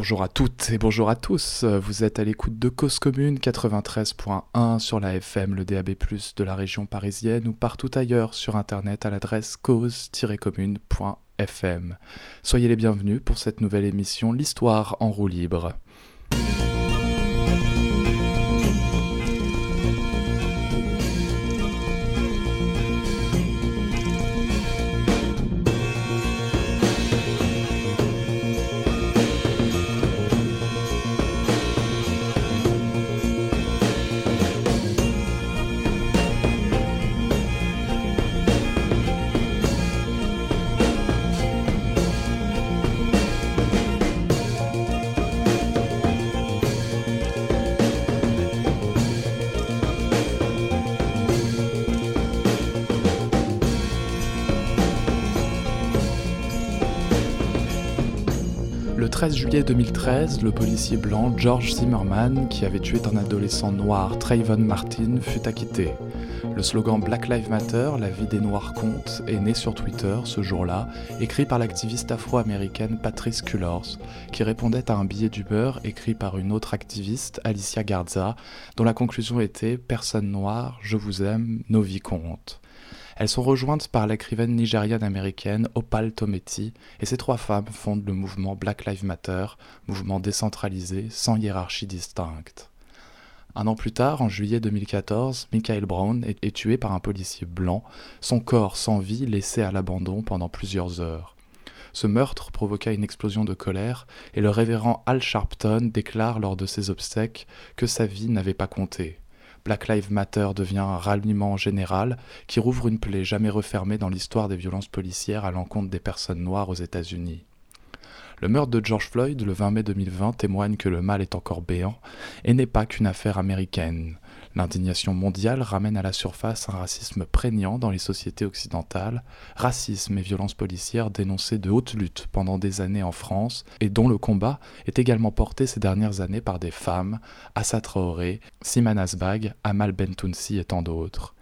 Bonjour à toutes et bonjour à tous. Vous êtes à l'écoute de Cause Commune 93.1 sur la FM, le DAB+, de la région parisienne ou partout ailleurs sur internet à l'adresse cause-commune.fm. Soyez les bienvenus pour cette nouvelle émission L'histoire en roue libre. 2013, le policier blanc George Zimmerman, qui avait tué un adolescent noir, Trayvon Martin, fut acquitté. Le slogan Black Lives Matter, la vie des Noirs compte, est né sur Twitter ce jour-là, écrit par l'activiste afro-américaine Patrice Cullors, qui répondait à un billet d'Uber écrit par une autre activiste, Alicia Garza, dont la conclusion était Personne noire, je vous aime, nos vies comptent. Elles sont rejointes par l'écrivaine nigériane-américaine Opal Tometi, et ces trois femmes fondent le mouvement Black Lives Matter, mouvement décentralisé, sans hiérarchie distincte. Un an plus tard, en juillet 2014, Michael Brown est tué par un policier blanc, son corps sans vie laissé à l'abandon pendant plusieurs heures. Ce meurtre provoqua une explosion de colère et le révérend Al Sharpton déclare lors de ses obsèques que sa vie n'avait pas compté. Black Lives Matter devient un ralliement général qui rouvre une plaie jamais refermée dans l'histoire des violences policières à l'encontre des personnes noires aux États-Unis. Le meurtre de George Floyd le 20 mai 2020 témoigne que le mal est encore béant et n'est pas qu'une affaire américaine. L'indignation mondiale ramène à la surface un racisme prégnant dans les sociétés occidentales, racisme et violences policières dénoncés de haute lutte pendant des années en France et dont le combat est également porté ces dernières années par des femmes, Assa Traoré, Siman Asbag, Amal Bentounsi et tant d'autres.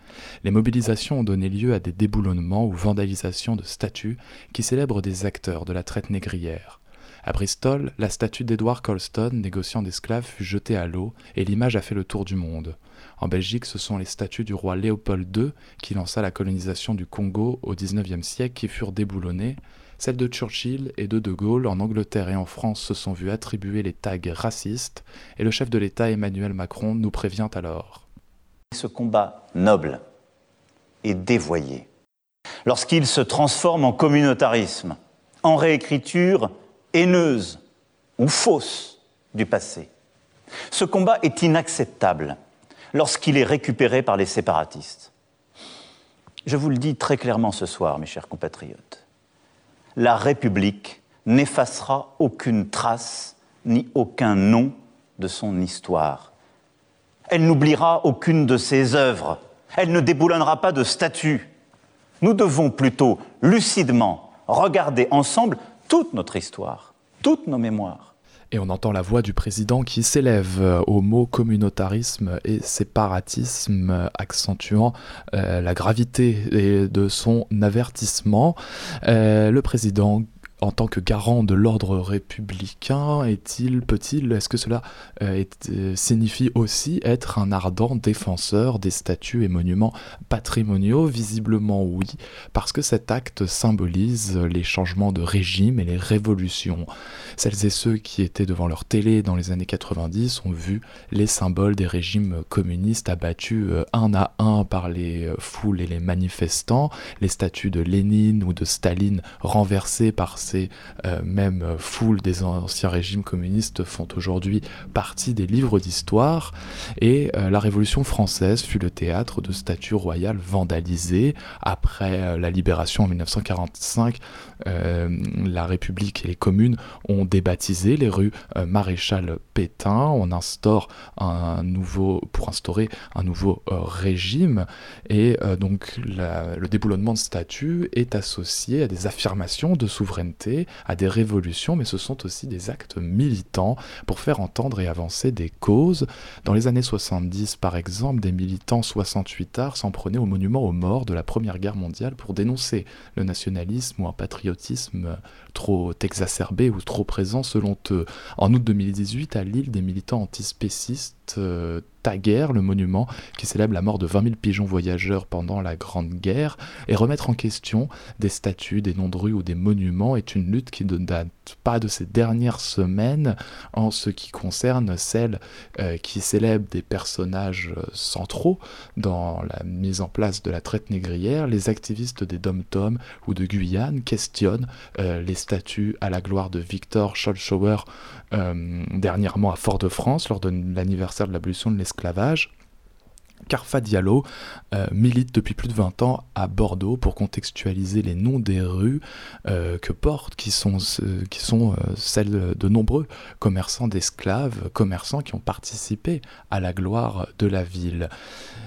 Les mobilisations ont donné lieu à des déboulonnements ou vandalisations de statues qui célèbrent des acteurs de la traite négrière. À Bristol, la statue d'Edward Colston, négociant d'esclaves, fut jetée à l'eau et l'image a fait le tour du monde. En Belgique, ce sont les statues du roi Léopold II, qui lança la colonisation du Congo au XIXe siècle, qui furent déboulonnées. Celles de Churchill et de De Gaulle en Angleterre et en France se sont vues attribuer les tags racistes, et le chef de l'État Emmanuel Macron nous prévient alors. Ce combat noble est dévoyé lorsqu'il se transforme en communautarisme, en réécriture haineuse ou fausse du passé. Ce combat est inacceptable lorsqu'il est récupéré par les séparatistes. Je vous le dis très clairement ce soir, mes chers compatriotes. La République n'effacera aucune trace ni aucun nom de son histoire. Elle n'oubliera aucune de ses œuvres. Elle ne déboulonnera pas de statues. Nous devons plutôt lucidement regarder ensemble toute notre histoire, toutes nos mémoires. Et on entend la voix du président qui s'élève au mot communautarisme et séparatisme, accentuant euh, la gravité de son avertissement. Euh, le président en tant que garant de l'ordre républicain, est-il, peut-il, est-ce que cela euh, euh, signifie aussi être un ardent défenseur des statues et monuments patrimoniaux? Visiblement oui, parce que cet acte symbolise les changements de régime et les révolutions. Celles et ceux qui étaient devant leur télé dans les années 90 ont vu les symboles des régimes communistes abattus euh, un à un par les foules et les manifestants, les statues de Lénine ou de Staline renversées par ces euh, mêmes foules des anciens régimes communistes font aujourd'hui partie des livres d'histoire. Et euh, la Révolution française fut le théâtre de statues royales vandalisées. Après euh, la libération en 1945, la République et les communes ont débaptisé les rues Maréchal Pétain. On instaure un nouveau, pour instaurer un nouveau régime. Et donc le déboulonnement de statues est associé à des affirmations de souveraineté à des révolutions, mais ce sont aussi des actes militants pour faire entendre et avancer des causes. Dans les années 70, par exemple, des militants 68 arts s'en prenaient au monument aux morts de la Première Guerre mondiale pour dénoncer le nationalisme ou un patriotisme trop exacerbé ou trop présent selon eux. En août 2018, à Lille, des militants antispécistes euh, Taguerre, le monument qui célèbre la mort de 20 000 pigeons voyageurs pendant la Grande Guerre, et remettre en question des statues, des noms de rues ou des monuments est une lutte qui ne date pas de ces dernières semaines en ce qui concerne celle euh, qui célèbre des personnages euh, centraux dans la mise en place de la traite négrière. Les activistes des Dom-Tom ou de Guyane questionnent les statues à la gloire de Victor Scholzschauer dernièrement à Fort-de-France lors de l'anniversaire de l'abolition de l'esclavage. Carfa Diallo euh, milite depuis plus de 20 ans à Bordeaux pour contextualiser les noms des rues euh, que portent, qui sont, qui sont euh, celles de nombreux commerçants d'esclaves, commerçants qui ont participé à la gloire de la ville.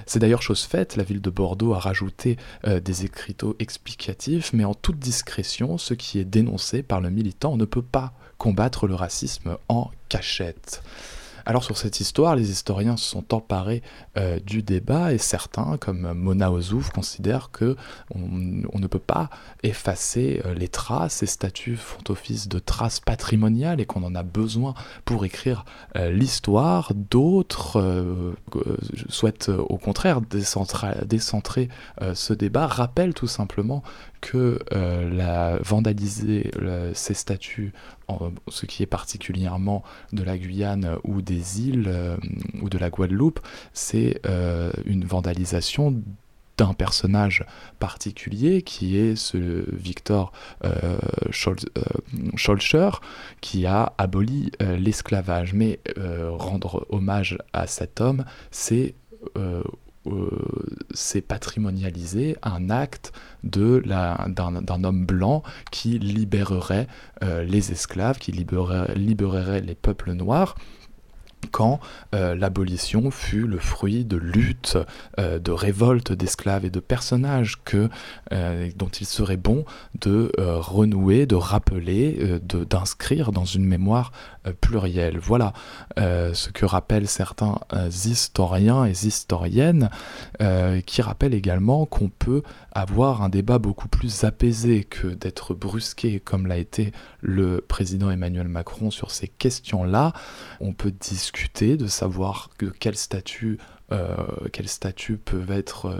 C'est d'ailleurs chose faite, la ville de Bordeaux a rajouté des écriteaux explicatifs, mais en toute discrétion, ce qui est dénoncé par le militant ne peut pas combattre le racisme en cachette. Alors sur cette histoire, les historiens se sont emparés euh, du débat et certains, comme Mona Ozouf, considèrent que on, ne peut pas effacer euh, les traces. Ces statuts font office de traces patrimoniales et qu'on en a besoin pour écrire euh, l'histoire. D'autres souhaitent au contraire décentrer ce débat, rappellent tout simplement que la, vandaliser ces statuts ce qui est particulièrement de la Guyane ou des îles euh, ou de la Guadeloupe, c'est euh, une vandalisation d'un personnage particulier qui est ce Victor euh, Scholcher qui a aboli l'esclavage. Mais rendre hommage à cet homme, c'est euh, c'est patrimonialisé un acte d'un homme blanc qui libérerait euh, les esclaves, qui libérerait les peuples noirs quand euh, l'abolition fut le fruit de luttes, euh, de révoltes d'esclaves et de personnages que, euh, dont il serait bon de renouer, de rappeler, d'inscrire dans une mémoire plurielle. Voilà ce que rappellent certains historiens et historiennes, qui rappellent également qu'on peut avoir un débat beaucoup plus apaisé que d'être brusqué comme l'a été le président Emmanuel Macron sur ces questions-là. On peut discuter de savoir que quel statut, euh, quel statut peuvent être euh,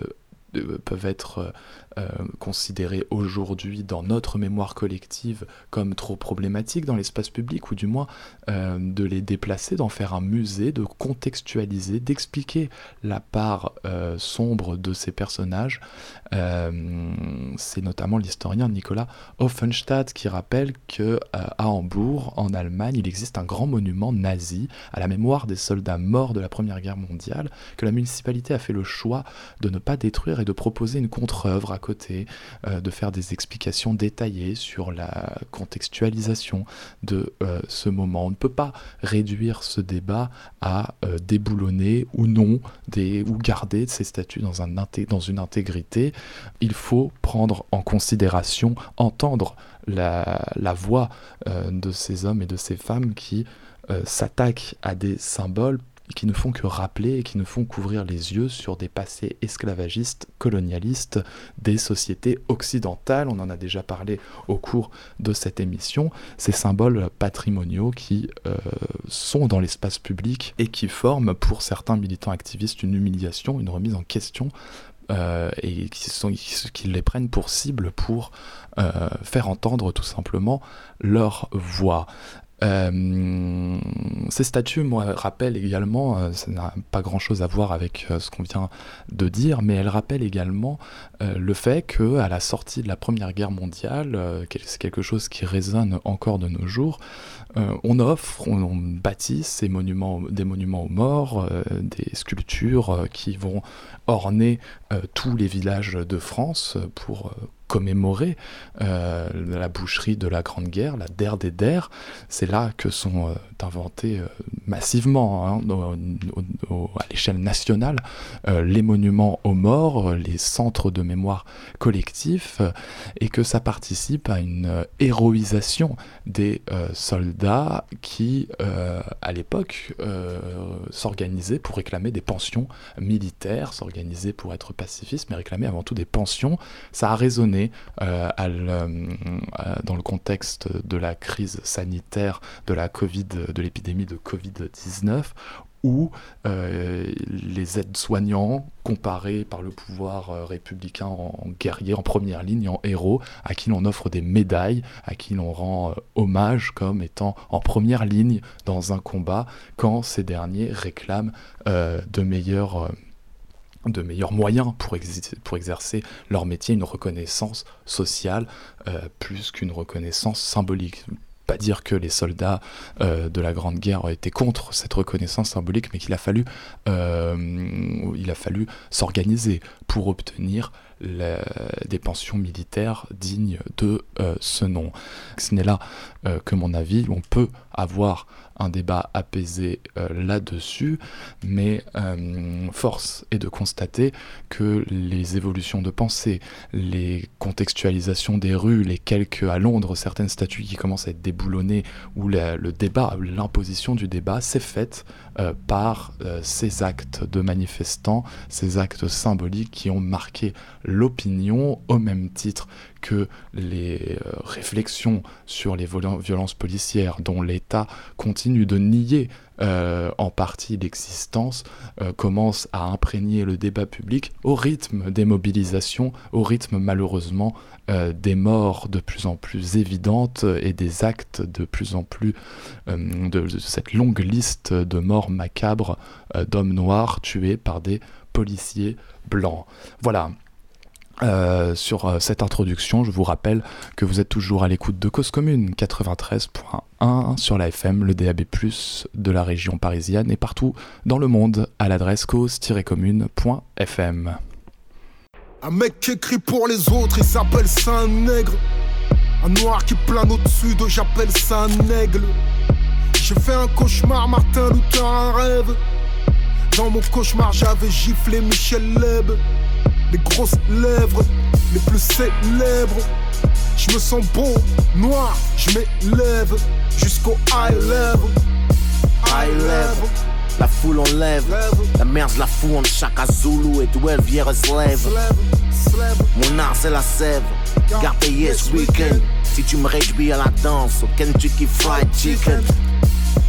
peuvent être euh, considérés aujourd'hui dans notre mémoire collective comme trop problématiques dans l'espace public, ou du moins euh, de les déplacer, d'en faire un musée, de contextualiser, d'expliquer la part euh, sombre de ces personnages. C'est notamment l'historien Nicolas Offenstadt qui rappelle que à Hambourg, en Allemagne, il existe un grand monument nazi à la mémoire des soldats morts de la Première Guerre mondiale, que la municipalité a fait le choix de ne pas détruire de proposer une contre-œuvre à côté, euh, de faire des explications détaillées sur la contextualisation de euh, ce moment. On ne peut pas réduire ce débat à euh, déboulonner ou non des, ou garder ces statuts dans, un, dans une intégrité. Il faut prendre en considération, entendre la voix de ces hommes et de ces femmes qui s'attaquent à des symboles qui ne font que rappeler et qui ne font qu'ouvrir les yeux sur des passés esclavagistes, colonialistes des sociétés occidentales. On en a déjà parlé au cours de cette émission. Ces symboles patrimoniaux qui euh, sont dans l'espace public et qui forment pour certains militants activistes une humiliation, une remise en question euh, et qui, les prennent pour cible pour euh, faire entendre tout simplement leur voix. Euh, ces statues, moi, rappellent également, euh, ça n'a pas grand-chose à voir avec euh, ce qu'on vient de dire, mais elles rappellent également le fait que, à la sortie de la Première Guerre mondiale, c'est quelque chose qui résonne encore de nos jours, on offre, on, bâtit ces monuments, des monuments aux morts, des sculptures qui vont orner tous les villages de France pour commémorer la boucherie de la Grande Guerre, la Der des Der. C'est là que sont inventés massivement, hein, à l'échelle nationale, les monuments aux morts, les centres de mémoire collectifs, et que ça participe à une héroïsation des soldats qui, à l'époque, s'organisaient pour réclamer des pensions militaires, s'organiser pour être pacifiste, mais réclamer avant tout des pensions. Ça a résonné euh, euh, dans le contexte de la crise sanitaire de la Covid, de l'épidémie de Covid-19, où euh, les aides-soignants, comparés par le pouvoir républicain en, guerriers, en première ligne, en héros, à qui l'on offre des médailles, à qui l'on rend hommage comme étant en première ligne dans un combat, quand ces derniers réclament de meilleures de meilleurs moyens pour, exercer leur métier, une reconnaissance sociale euh, plus qu'une reconnaissance symbolique. Dire que les soldats euh, de la Grande Guerre été contre cette reconnaissance symbolique, mais qu'il a fallu, euh, il a fallu s'organiser pour obtenir des pensions militaires dignes de ce nom. Ce n'est là que mon avis. On peut avoir un débat apaisé euh, là-dessus, mais euh, force est de constater que les évolutions de pensée, les contextualisations des rues, les quelques à Londres, certaines statues qui commencent à être déboulonnées, ou le débat, l'imposition du débat s'est faite euh, par ces actes de manifestants, ces actes symboliques qui ont marqué l'opinion au même titre que les euh, réflexions sur les violences policières dont l'État continue de nier euh, en partie l'existence euh, commencent à imprégner le débat public au rythme des mobilisations, au rythme malheureusement des morts de plus en plus évidentes et des actes de plus en plus de, de, cette longue liste de morts macabres d'hommes noirs tués par des policiers blancs. Voilà, euh, sur euh, cette introduction, je vous rappelle que vous êtes toujours à l'écoute de Cause Commune 93.1 sur la FM, le DAB+, de la région parisienne et partout dans le monde à l'adresse cause-commune.fm. Un mec qui écrit pour les autres, il s'appelle Saint Nègre. Un noir qui plane au-dessus de j'appelle ça un. J'ai fait un cauchemar, Martin Luther, un rêve. Dans mon cauchemar, j'avais giflé Michel Leb les grosses lèvres, les plus célèbres. Je me sens beau, noir, je m'élève jusqu'au high level. High level. La foule en lève, la merde la fout en chaque Zulu et d'où elle vient se lève. Mon art c'est la sève, garde payé ce week-end. Si tu me réjouis à la danse, au Kentucky Fried Chicken.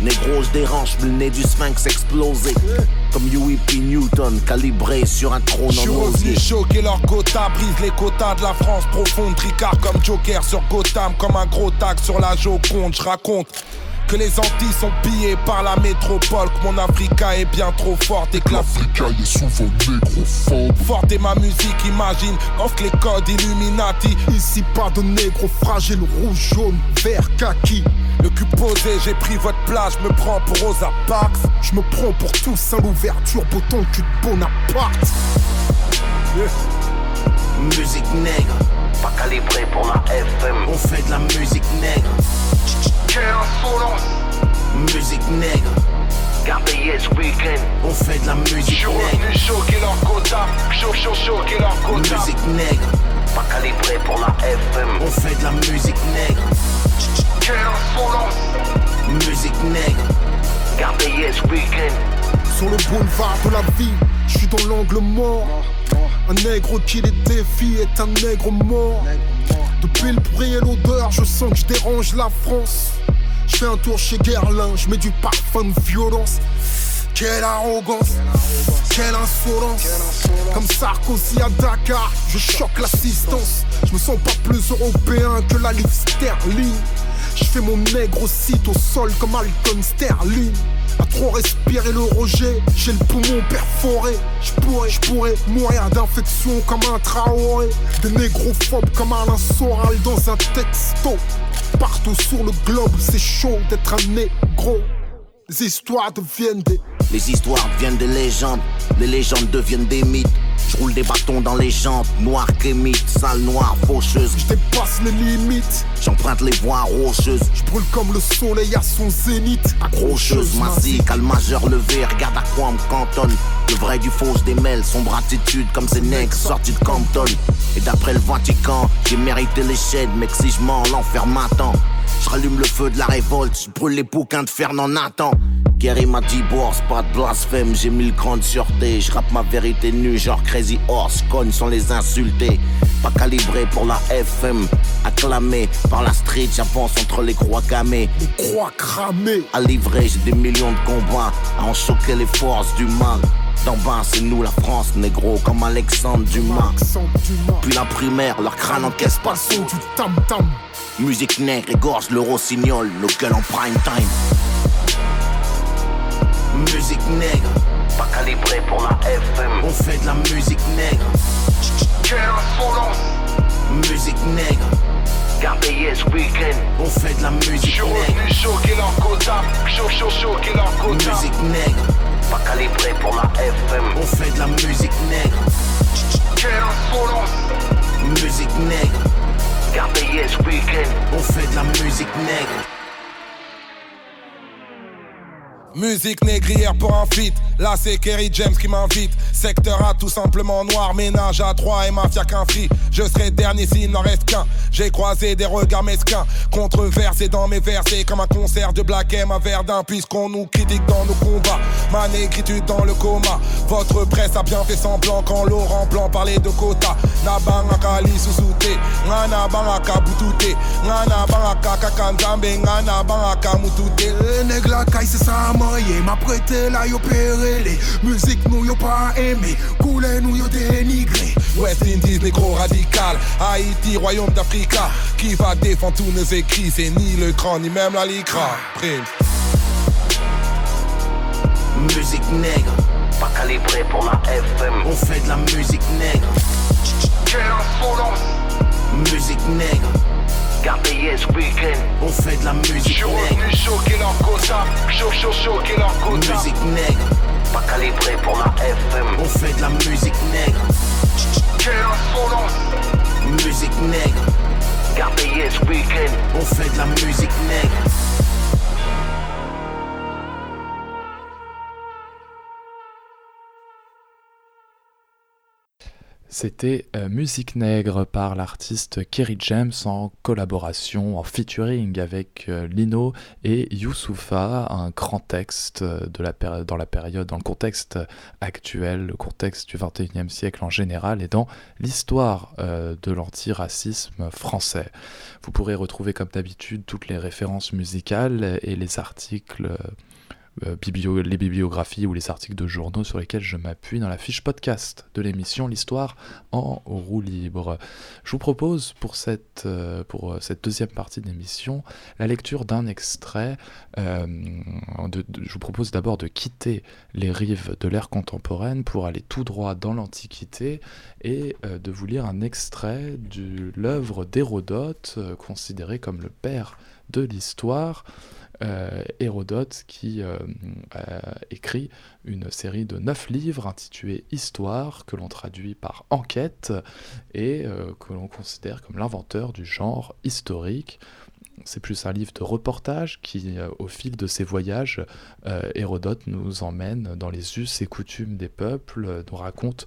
Négro, je dérange, le nez du sphinx explosé. Comme UEP Newton, calibré sur un trône en osier. choquer leur quota, brise les quotas de la France profonde. Tricard comme Joker sur Gotham, comme un gros tag sur la Joconde. Je raconte que les Antilles sont pillées par la métropole, que mon Africa est bien trop forte et que l'Africa est souvent négrophobe. Forte est ma musique, imagine, offre les codes Illuminati. Ici pas de négro fragile, rouge, jaune, vert, kaki. Le cul posé, j'ai pris votre place, je me prends pour Rosa Parks. Je me prends pour tout sans l'ouverture, bouton cul de Bonaparte. Musique nègre, pas calibré pour la FM. On fait de la musique nègre. Quelle insolence! Musique nègre. Gardez ce week-end, on fait de la musique nègre. Je suis choquer leur quota, choquer leur quota. Musique nègre, pas calibré pour la FM. On fait de la musique nègre. Quelle insolence Musique nègre, Gardez ce week-end. Sur le boulevard de la vie, je suis dans l'angle mort. Un nègre qui les défie est un nègre mort. Depuis le bruit et l'odeur, je sens que je dérange la France. Je fais un tour chez Guerlain, je mets du parfum de violence. Quelle arrogance, quelle insolence. Comme Sarkozy à Dakar, je choque l'assistance. Je me sens pas plus européen que la livre sterling. Je fais mon nègre au site au sol comme Alcon Sterling. À trop respirer le rejet, j'ai le poumon perforé. Je pourrais, je pourrais mourir d'infection comme un traoré. Des négrophobes comme Alain Soral dans un texto. Partout sur le globe, c'est chaud d'être un négro. Les histoires deviennent des Les histoires deviennent des légendes, les légendes deviennent des mythes. Je roule des bâtons dans les jantes, noir kémite, sale noire, faucheuse. Je dépasse les limites, j'emprunte les voies rocheuses. Je brûle comme le soleil à son zénith. Accrocheuse, massique, à le majeur levé, regarde à quoi on me cantonne. Le vrai du faux se démêle, sombre attitude comme ces nègres sortis de Compton. Et d'après le Vatican, j'ai mérité les chaînes, mais que si je mens, l'enfer m'attend. Je rallume le feu de la révolte, je brûle les bouquins de Fernand Nathan. Gary m'a dit boss, pas de blasphème, j'ai mis le cran de sûreté. Je rappe ma vérité nue, genre Crazy Horse, cogne sans les insulter. Pas calibré pour la FM, acclamé par la street, j'avance entre les croix gammées. Les croix cramées. À livrer, j'ai des millions de combats, à en choquer les forces du mal. D'en bas, c'est nous la France, négro, comme Alexandre Dumas. Puis la primaire, leur crâne encaisse pas le du tam-tam. Musique nègre égorge le rossignol, nos gueules en prime time. Musique nègre, pas calibré pour la FM. On fait de la musique nègre. Quelle insolence! Musique nègre. Gardez yes weekend. On fait de la musique nègre. Je choquer leur quota. Chaud, chaud, choquer leur quota. Musique nègre, pas calibré pour la FM. On fait de la musique nègre. Quelle insolence! Musique nègre. Gardez yes weekend. On fait de la musique nègre. Musique négrière pour un feat. Là, c'est Kerry James qui m'invite. Secteur A, tout simplement noir. Ménage à trois et mafia qu'un free. Je serai dernier s'il n'en reste qu'un. J'ai croisé des regards mesquins. Controversés dans mes versets. Comme un concert de Black M à Verdun. Puisqu'on nous critique dans nos combats. Ma négritude dans le coma. Votre presse a bien fait semblant quand Laurent Blanc parlait de quota. Nabaraka li susute. Ngana baraka butute. Ngana baraka kakanzambe. Ngana baraka mutute. Nègre c'est ça, m'a prêté là yo les Musique nous yo pas aimé Coulé nous yo dénigré. West Indies négro radical. Haïti royaume d'Africa. Qui va défendre tous nos écrits? C'est ni le cran ni même la licra Prime Musique nègre. Pas calibré pour la FM On fait de la musique nègre. Quelle insolence. Musique nègre Gardez yes weekend. On fait de la musique nègre. Je choquer leur quota. Chaud, chaud, choquer leur quota. Musique nègre. Pas calibré pour la FM. On fait de la musique nègre. Quelle insolence. Musique nègre. Gardez yes weekend. On fait de la musique nègre. C'était euh, Musique Nègre par l'artiste Kerry James en collaboration, en featuring avec euh, Lino et Youssoufa, un grand texte euh, dans la période, dans le contexte actuel, le contexte du 21e siècle en général et dans l'histoire de l'antiracisme français. Vous pourrez retrouver comme d'habitude toutes les références musicales et les articles euh, les bibliographies ou les articles de journaux sur lesquels je m'appuie dans la fiche podcast de l'émission L'Histoire en roue libre. Je vous propose pour cette, euh, cette deuxième partie de l'émission la lecture d'un extrait. Euh, je vous propose d'abord de quitter les rives de l'ère contemporaine pour aller tout droit dans l'Antiquité et de vous lire un extrait de l'œuvre d'Hérodote, considéré comme le père de l'histoire. Euh, Hérodote qui euh, écrit une série de neuf livres intitulés Histoire, que l'on traduit par enquête et euh, que l'on considère comme l'inventeur du genre historique. C'est plus un livre de reportage qui, au fil de ses voyages, Hérodote nous emmène dans les us et coutumes des peuples, nous raconte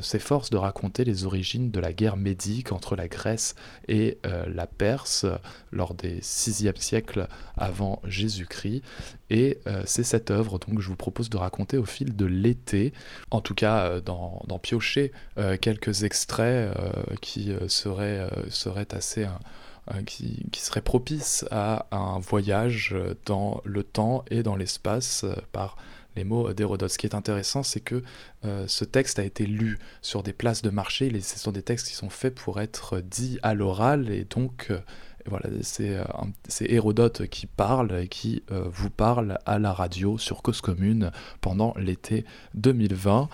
s'efforce de raconter les origines de la guerre médique entre la Grèce et euh, la Perse lors des 6e siècles avant Jésus-Christ. Et euh, c'est cette œuvre donc, que je vous propose de raconter au fil de l'été, en tout cas d'en piocher quelques extraits qui seraient, seraient propice à un voyage dans le temps et dans l'espace par les mots d'Hérodote. Ce qui est intéressant, c'est que euh, ce texte a été lu sur des places de marché. ce sont des textes qui sont faits pour être dits à l'oral et donc euh, voilà, euh, c'est Hérodote qui parle et qui vous parle à la radio sur Cause Commune pendant l'été 2020.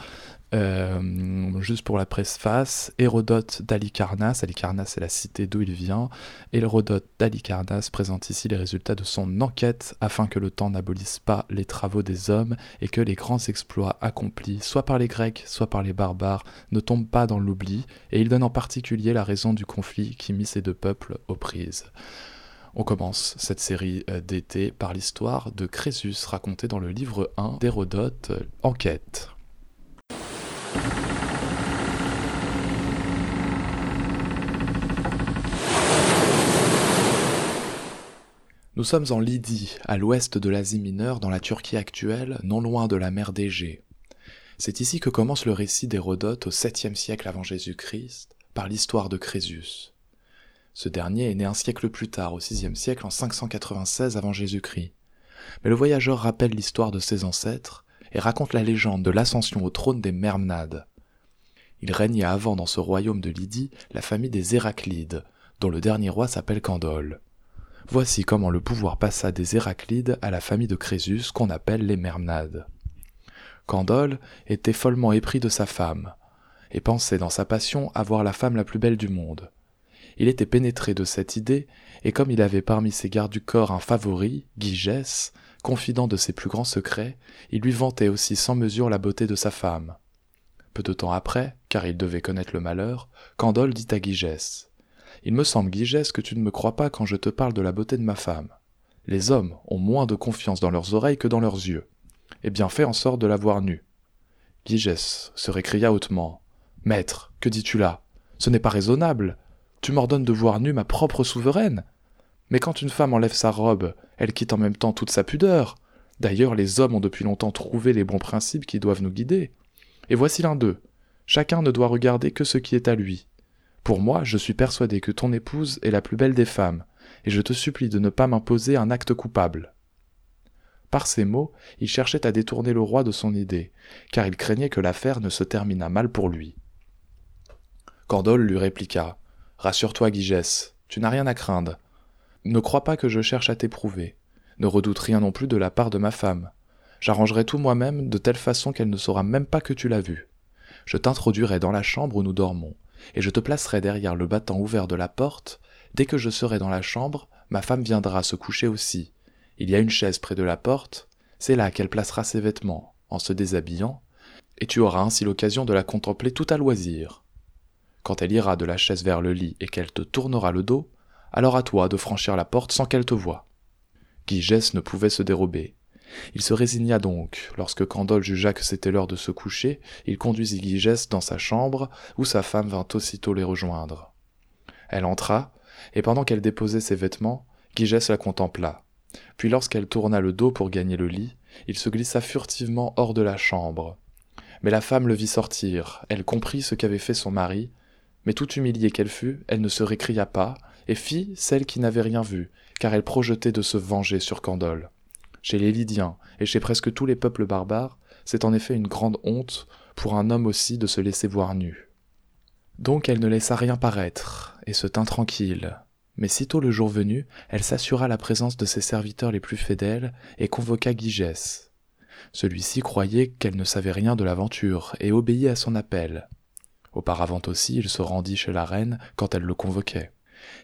Euh, juste pour la presse-face, Hérodote d'Alicarnasse, Alicarnasse c'est la cité d'où il vient, Hérodote d'Alicarnasse présente ici les résultats de son enquête afin que le temps n'abolisse pas les travaux des hommes et que les grands exploits accomplis, soit par les Grecs, soit par les barbares, ne tombent pas dans l'oubli, et il donne en particulier la raison du conflit qui mit ces deux peuples aux prises. On commence cette série euh, d'été par l'histoire de Crésus racontée dans le livre 1 d'Hérodote, Enquête. Nous sommes en Lydie, à l'ouest de l'Asie mineure, dans la Turquie actuelle, non loin de la mer d'Égée. C'est ici que commence le récit d'Hérodote au 7e siècle avant Jésus-Christ, par l'histoire de Crésus. Ce dernier est né un siècle plus tard, au VIe siècle, en 596 avant Jésus-Christ. Mais le voyageur rappelle l'histoire de ses ancêtres et raconte la légende de l'ascension au trône des Mermnades. Il régnait avant dans ce royaume de Lydie la famille des Héraclides, dont le dernier roi s'appelle Candole. Voici comment le pouvoir passa des Héraclides à la famille de Crésus qu'on appelle les Mermnades. Candole était follement épris de sa femme, et pensait dans sa passion avoir la femme la plus belle du monde. Il était pénétré de cette idée, et comme il avait parmi ses gardes du corps un favori, Gygès, confident de ses plus grands secrets, il lui vantait aussi sans mesure la beauté de sa femme. Peu de temps après, car il devait connaître le malheur, Candole dit à Gygès Il me semble, Gygès, que tu ne me crois pas quand je te parle de la beauté de ma femme. Les hommes ont moins de confiance dans leurs oreilles que dans leurs yeux. Eh bien, fais en sorte de la voir nue. Gygès se récria hautement. Maître, que dis-tu là? Ce n'est pas raisonnable. Tu m'ordonnes de voir nue ma propre souveraine. Mais quand une femme enlève sa robe, elle quitte en même temps toute sa pudeur. D'ailleurs, les hommes ont depuis longtemps trouvé les bons principes qui doivent nous guider. Et voici l'un d'eux. Chacun ne doit regarder que ce qui est à lui. Pour moi, je suis persuadé que ton épouse est la plus belle des femmes, et je te supplie de ne pas m'imposer un acte coupable. Par ces mots, il cherchait à détourner le roi de son idée, car il craignait que l'affaire ne se terminât mal pour lui. Cordole lui répliqua Rassure-toi, Gygès, tu n'as rien à craindre. Ne crois pas que je cherche à t'éprouver. Ne redoute rien non plus de la part de ma femme. J'arrangerai tout moi-même de telle façon qu'elle ne saura même pas que tu l'as vue. Je t'introduirai dans la chambre où nous dormons, et je te placerai derrière le battant ouvert de la porte. Dès que je serai dans la chambre, ma femme viendra se coucher aussi. Il y a une chaise près de la porte, c'est là qu'elle placera ses vêtements, en se déshabillant, et tu auras ainsi l'occasion de la contempler tout à loisir. Quand elle ira de la chaise vers le lit et qu'elle te tournera le dos, alors à toi de franchir la porte sans qu'elle te voie. Gygès ne pouvait se dérober. Il se résigna donc. Lorsque Candole jugea que c'était l'heure de se coucher, il conduisit Gygès dans sa chambre, où sa femme vint aussitôt les rejoindre. Elle entra, et pendant qu'elle déposait ses vêtements, Gygès la contempla. Puis lorsqu'elle tourna le dos pour gagner le lit, il se glissa furtivement hors de la chambre. Mais la femme le vit sortir, elle comprit ce qu'avait fait son mari, mais toute humiliée qu'elle fut, elle ne se récria pas, et fit celle qui n'avait rien vu, car elle projetait de se venger sur Candole. Chez les Lydiens, et chez presque tous les peuples barbares, c'est en effet une grande honte pour un homme aussi de se laisser voir nu. Donc elle ne laissa rien paraître, et se tint tranquille. Mais sitôt le jour venu, elle s'assura la présence de ses serviteurs les plus fidèles et convoqua Gygès. Celui-ci croyait qu'elle ne savait rien de l'aventure et obéit à son appel. Auparavant aussi, il se rendit chez la reine quand elle le convoquait.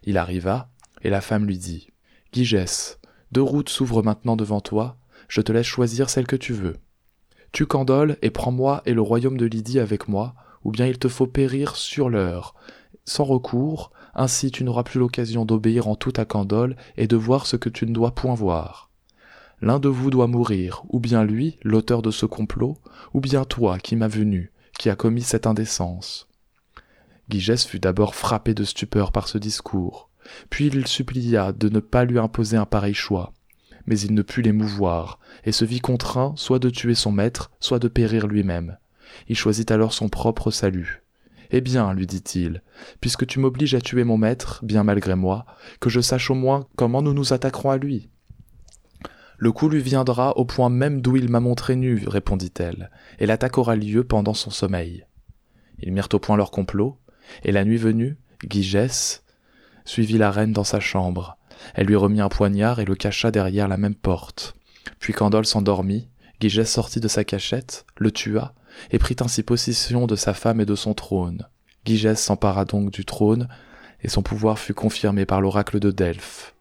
Il arriva, et la femme lui dit Gygès, deux routes s'ouvrent maintenant devant toi, je te laisse choisir celle que tu veux. Tu Candole et prends-moi et le royaume de Lydie avec moi, ou bien il te faut périr sur l'heure, sans recours, ainsi tu n'auras plus l'occasion d'obéir en tout à Candole et de voir ce que tu ne dois point voir. L'un de vous doit mourir, ou bien lui, l'auteur de ce complot, ou bien toi qui m'as venu, qui a commis cette indécence. Gygès fut d'abord frappé de stupeur par ce discours, puis il supplia de ne pas lui imposer un pareil choix. Mais il ne put l'émouvoir, et se vit contraint soit de tuer son maître, soit de périr lui-même. Il choisit alors son propre salut. Eh bien, lui dit-il, puisque tu m'obliges à tuer mon maître, bien malgré moi, que je sache au moins comment nous nous attaquerons à lui. Le coup lui viendra au point même d'où il m'a montré nu, répondit-elle, et l'attaque aura lieu pendant son sommeil. Ils mirent au point leur complot, et la nuit venue, Gygès suivit la reine dans sa chambre. Elle lui remit un poignard et le cacha derrière la même porte. Puis Candole s'endormit, Guigès sortit de sa cachette, le tua, et prit ainsi possession de sa femme et de son trône. Gigès s'empara donc du trône, et son pouvoir fut confirmé par l'oracle de Delphes.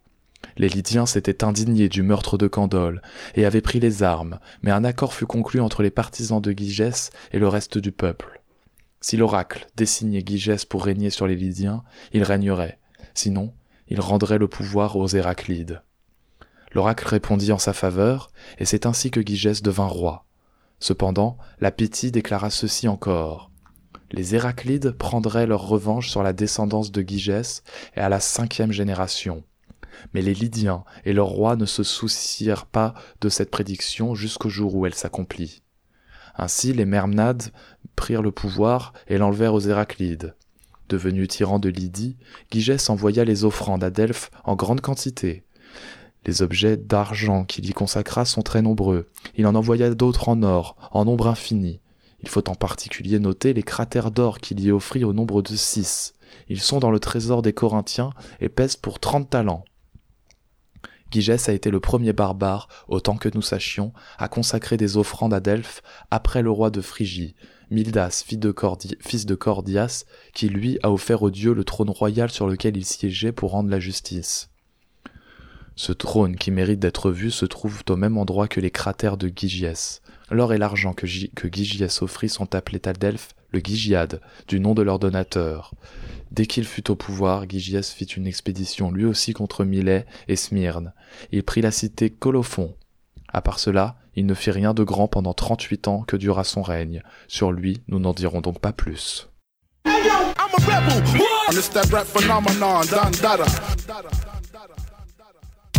Les Lydiens s'étaient indignés du meurtre de Candole et avaient pris les armes, mais un accord fut conclu entre les partisans de Gigès et le reste du peuple. Si l'oracle désignait Gigès pour régner sur les Lydiens, il régnerait, sinon il rendrait le pouvoir aux Héraclides. L'oracle répondit en sa faveur, et c'est ainsi que Gigès devint roi. Cependant, la Pythie déclara ceci encore. Les Héraclides prendraient leur revanche sur la descendance de Gigès et à la cinquième génération. Mais les Lydiens et leur roi ne se soucièrent pas de cette prédiction jusqu'au jour où elle s'accomplit. Ainsi les Mermnades prirent le pouvoir et l'enlevèrent aux Héraclides. Devenu tyran de Lydie, Gigès envoya les offrandes à Delphes en grande quantité. Les objets d'argent qu'il y consacra sont très nombreux. Il en envoya d'autres en or, en nombre infini. Il faut en particulier noter les cratères d'or qu'il y offrit au nombre de six. Ils sont dans le trésor des Corinthiens et pèsent pour trente talents. Gigès a été le premier barbare, autant que nous sachions, à consacrer des offrandes à Delphes après le roi de Phrygie, Mildas, fils de, Cordias, qui lui a offert aux dieux le trône royal sur lequel il siégeait pour rendre la justice. Ce trône qui mérite d'être vu se trouve au même endroit que les cratères de Gygiès. L'or et l'argent que, que Gygiès offrit sont appelés à Delphes le Gygiade, du nom de leur donateur. Dès qu'il fut au pouvoir, Gygiès fit une expédition lui aussi contre Milet et Smyrne. Il prit la cité Colophon. À part cela, il ne fit rien de grand pendant trente-huit ans que dura son règne. Sur lui, nous n'en dirons donc pas plus.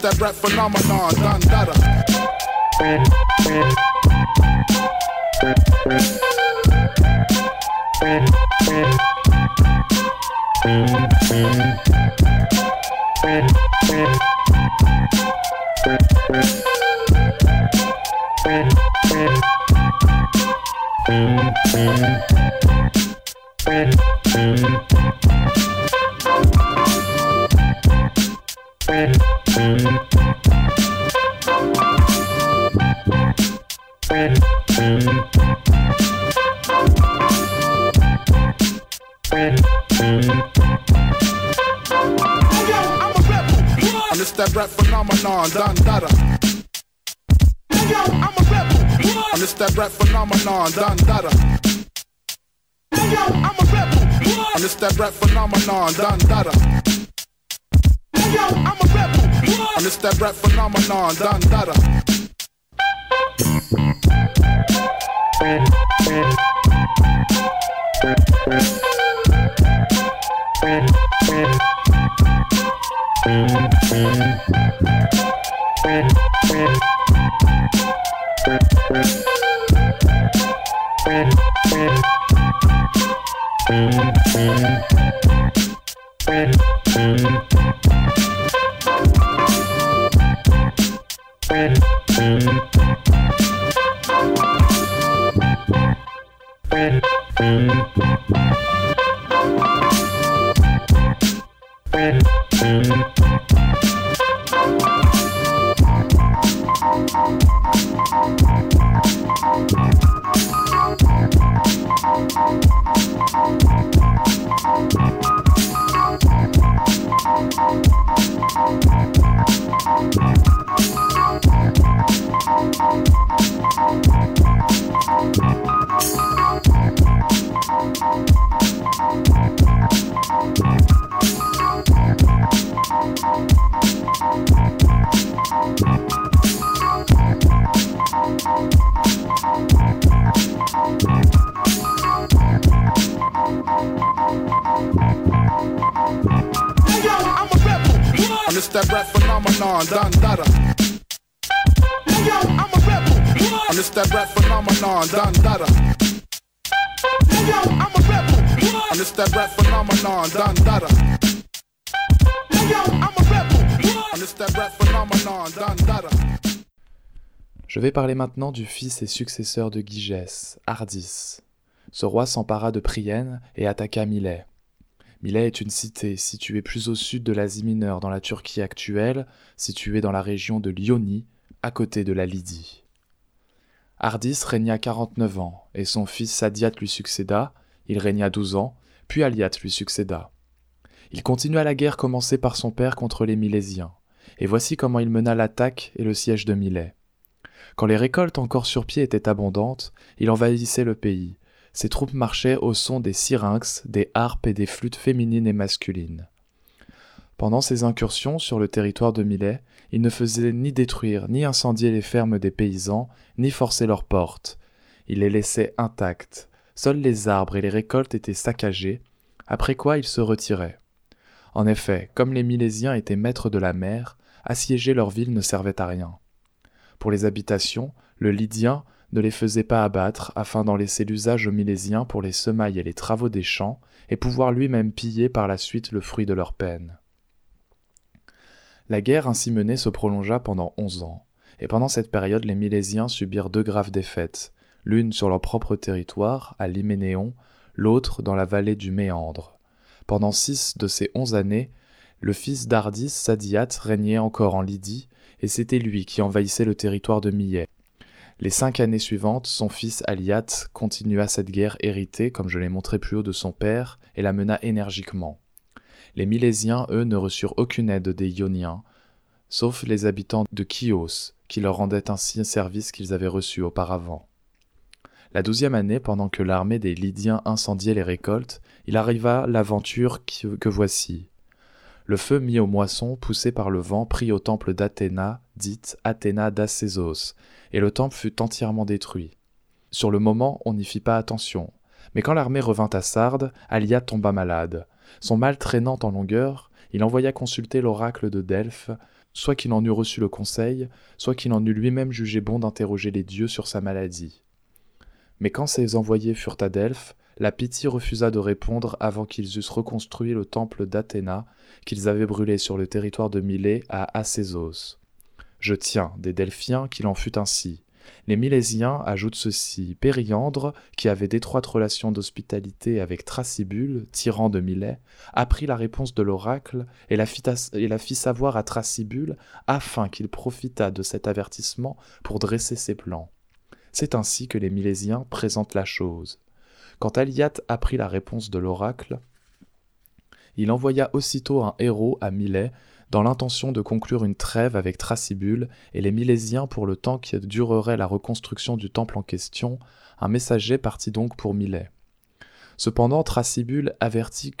that rap phenomenon, done dada. that Je vais parler maintenant du fils et successeur de Gigès, Ardis. Ce roi s'empara de Prienne et attaqua Milet. Milet est une cité située plus au sud de l'Asie mineure dans la Turquie actuelle, située dans la région de Lyonie, à côté de la Lydie. Ardis régna 49 ans, et son fils Sadiat lui succéda, il régna 12 ans, puis Aliat lui succéda. Il continua la guerre commencée par son père contre les Milésiens, et voici comment il mena l'attaque et le siège de Milet. Quand les récoltes encore sur pied étaient abondantes, il envahissait le pays. Ses troupes marchaient au son des syrinx, des harpes et des flûtes féminines et masculines. Pendant ses incursions sur le territoire de Milet, il ne faisait ni détruire ni incendier les fermes des paysans, ni forcer leurs portes. Il les laissait intactes. Seuls les arbres et les récoltes étaient saccagés, après quoi il se retirait. En effet, comme les Milésiens étaient maîtres de la mer, assiéger leur ville ne servait à rien. Pour les habitations, le Lydien ne les faisait pas abattre afin d'en laisser l'usage aux Milésiens pour les semailles et les travaux des champs, et pouvoir lui-même piller par la suite le fruit de leur peine. La guerre ainsi menée se prolongea pendant onze ans, et pendant cette période les Milésiens subirent deux graves défaites, l'une sur leur propre territoire, à Liménéon, l'autre dans la vallée du Méandre. Pendant six de ces onze années, le fils d'Ardis, Sadiat, régnait encore en Lydie, et c'était lui qui envahissait le territoire de Millet. Les cinq années suivantes, son fils Aliat continua cette guerre héritée, comme je l'ai montré plus haut, de son père, et la mena énergiquement. Les Milésiens, eux, ne reçurent aucune aide des Ioniens, sauf les habitants de Chios, qui leur rendaient ainsi un service qu'ils avaient reçu auparavant. La douzième année, pendant que l'armée des Lydiens incendiait les récoltes, il arriva l'aventure que voici. Le feu mis aux moissons, poussé par le vent, prit au temple d'Athéna, dite Athéna d'Acésos, et le temple fut entièrement détruit. Sur le moment, on n'y fit pas attention. Mais quand l'armée revint à Sardes, Alia tomba malade. Son mal traînant en longueur, il envoya consulter l'oracle de Delphes, soit qu'il en eût reçu le conseil, soit qu'il en eût lui-même jugé bon d'interroger les dieux sur sa maladie. Mais quand ces envoyés furent à Delphes, la Pythie refusa de répondre avant qu'ils eussent reconstruit le temple d'Athéna qu'ils avaient brûlé sur le territoire de Milet à Acésos. Je tiens des Delphiens qu'il en fut ainsi. Les Milésiens ajoutent ceci. Périandre, qui avait d'étroites relations d'hospitalité avec Tracibule, tyran de Milet, apprit la réponse de l'oracle et, la fit savoir à Tracibule afin qu'il profitât de cet avertissement pour dresser ses plans. C'est ainsi que les Milésiens présentent la chose. Quand Aliat apprit la réponse de l'oracle, il envoya aussitôt un héros à Milet dans l'intention de conclure une trêve avec Tracibule et les Milésiens pour le temps qui durerait la reconstruction du temple en question, un messager partit donc pour Milet. Cependant, Tracibule, averti,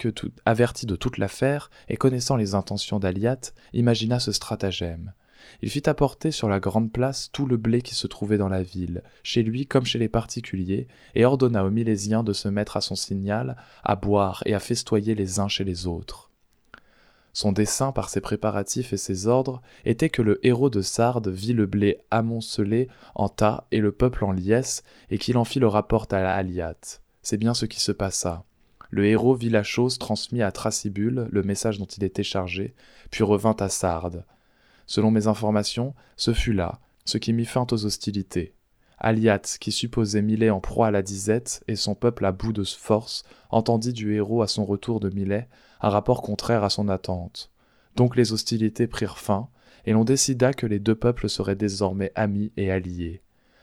averti de toute l'affaire et connaissant les intentions d'Aliat, imagina ce stratagème. Il fit apporter sur la grande place tout le blé qui se trouvait dans la ville, chez lui comme chez les particuliers, et ordonna aux Milésiens de se mettre à son signal, à boire et à festoyer les uns chez les autres. Son dessein, par ses préparatifs et ses ordres, était que le héros de Sardes vit le blé amoncelé en tas et le peuple en liesse, et qu'il en fit le rapport à la Aliate. C'est bien ce qui se passa. Le héros vit la chose transmis à Tracibule, le message dont il était chargé, puis revint à Sardes. Selon mes informations, ce fut là, ce qui mit fin aux hostilités. Aliat, qui supposait Milet en proie à la disette et son peuple à bout de force, entendit du héros à son retour de Milet un rapport contraire à son attente. Donc les hostilités prirent fin, et l'on décida que les deux peuples seraient désormais amis et alliés.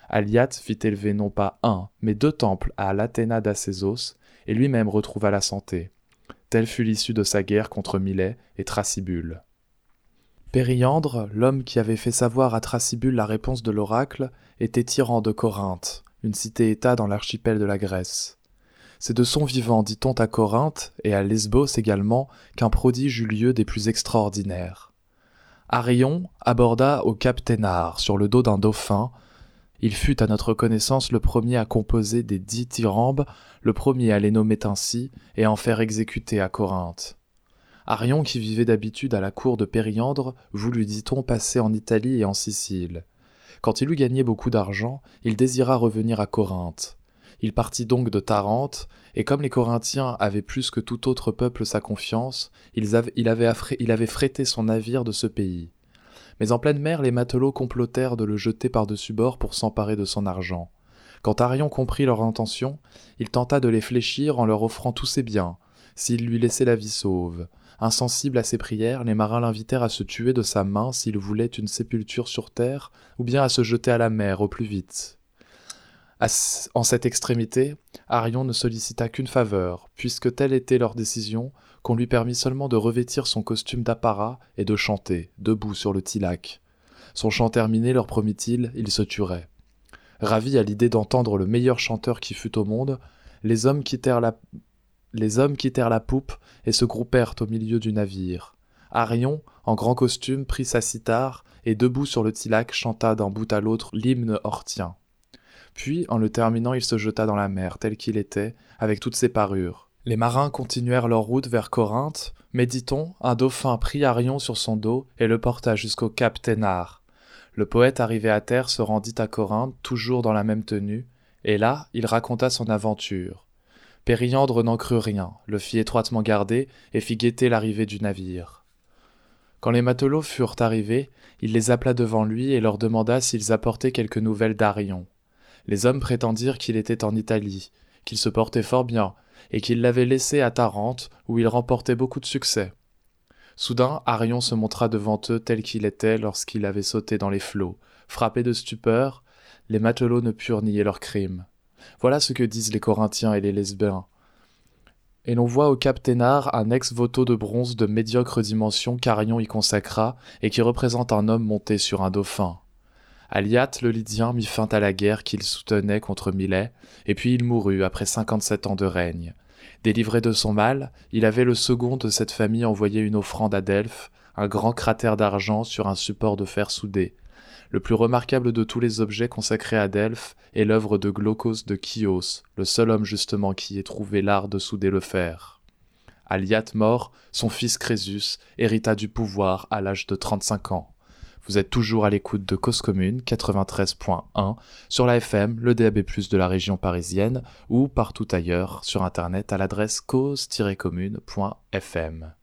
Aliat fit élever non pas un, mais deux temples à l'Athéna d'Acésos, et lui-même retrouva la santé. Telle fut l'issue de sa guerre contre Milet et Tracibule. Périandre, l'homme qui avait fait savoir à Tracibule la réponse de l'oracle, était tyran de Corinthe, une cité-État dans l'archipel de la Grèce. C'est de son vivant, dit-on à Corinthe, et à Lesbos également, qu'un prodige eut lieu des plus extraordinaires. Arion aborda au cap Thénard, sur le dos d'un dauphin. Il fut à notre connaissance le premier à composer des dix tyrambes, le premier à les nommer ainsi, et à en faire exécuter à Corinthe. Arion, qui vivait d'habitude à la cour de Périandre, voulut, dit-on, passer en Italie et en Sicile. Quand il eut gagné beaucoup d'argent, il désira revenir à Corinthe. Il partit donc de Tarente, et comme les Corinthiens avaient plus que tout autre peuple sa confiance, il avait, il avait frété son navire de ce pays. Mais en pleine mer, les matelots complotèrent de le jeter par-dessus bord pour s'emparer de son argent. Quand Arion comprit leur intention, il tenta de les fléchir en leur offrant tous ses biens, s'il lui laissait la vie sauve. Insensible à ses prières, les marins l'invitèrent à se tuer de sa main s'il voulait une sépulture sur terre, ou bien à se jeter à la mer au plus vite. En cette extrémité, Arion ne sollicita qu'une faveur, puisque telle était leur décision, qu'on lui permit seulement de revêtir son costume d'apparat et de chanter, debout sur le tilac. Son chant terminé, leur promit-il, il se tuerait. Ravis à l'idée d'entendre le meilleur chanteur qui fût au monde, les hommes quittèrent la les hommes quittèrent la poupe et se groupèrent au milieu du navire. Arion, en grand costume, prit sa cithare et debout sur le tilac chanta d'un bout à l'autre l'hymne hortien. Puis, en le terminant, il se jeta dans la mer, tel qu'il était, avec toutes ses parures. Les marins continuèrent leur route vers Corinthe, mais dit-on, un dauphin prit Arion sur son dos et le porta jusqu'au cap Thénard. Le poète arrivé à terre se rendit à Corinthe, toujours dans la même tenue, et là il raconta son aventure. Périandre n'en crut rien, le fit étroitement garder et fit guetter l'arrivée du navire. Quand les matelots furent arrivés, il les appela devant lui et leur demanda s'ils apportaient quelques nouvelles d'Arion. Les hommes prétendirent qu'il était en Italie, qu'il se portait fort bien, et qu'il l'avait laissé à Tarente, où il remportait beaucoup de succès. Soudain, Arion se montra devant eux tel qu'il était lorsqu'il avait sauté dans les flots. Frappés de stupeur, les matelots ne purent nier leur crime. Voilà ce que disent les Corinthiens et les Lesbiens. Et l'on voit au cap Thénard un ex-voto de bronze de médiocre dimension qu'Arion y consacra et qui représente un homme monté sur un dauphin. Aliat le Lydien mit fin à la guerre qu'il soutenait contre Milet, et puis il mourut après cinquante-sept ans de règne. Délivré de son mal, il avait le second de cette famille envoyé une offrande à Delphes, un grand cratère d'argent sur un support de fer soudé. Le plus remarquable de tous les objets consacrés à Delphes est l'œuvre de Glaucos de Chios, le seul homme justement qui ait trouvé l'art de souder le fer. Aliat mort, son fils Crésus hérita du pouvoir à l'âge de 35 ans. Vous êtes toujours à l'écoute de Cause Commune 93.1 sur la FM, le DAB+, de la région parisienne ou partout ailleurs sur internet à l'adresse cause-commune.fm.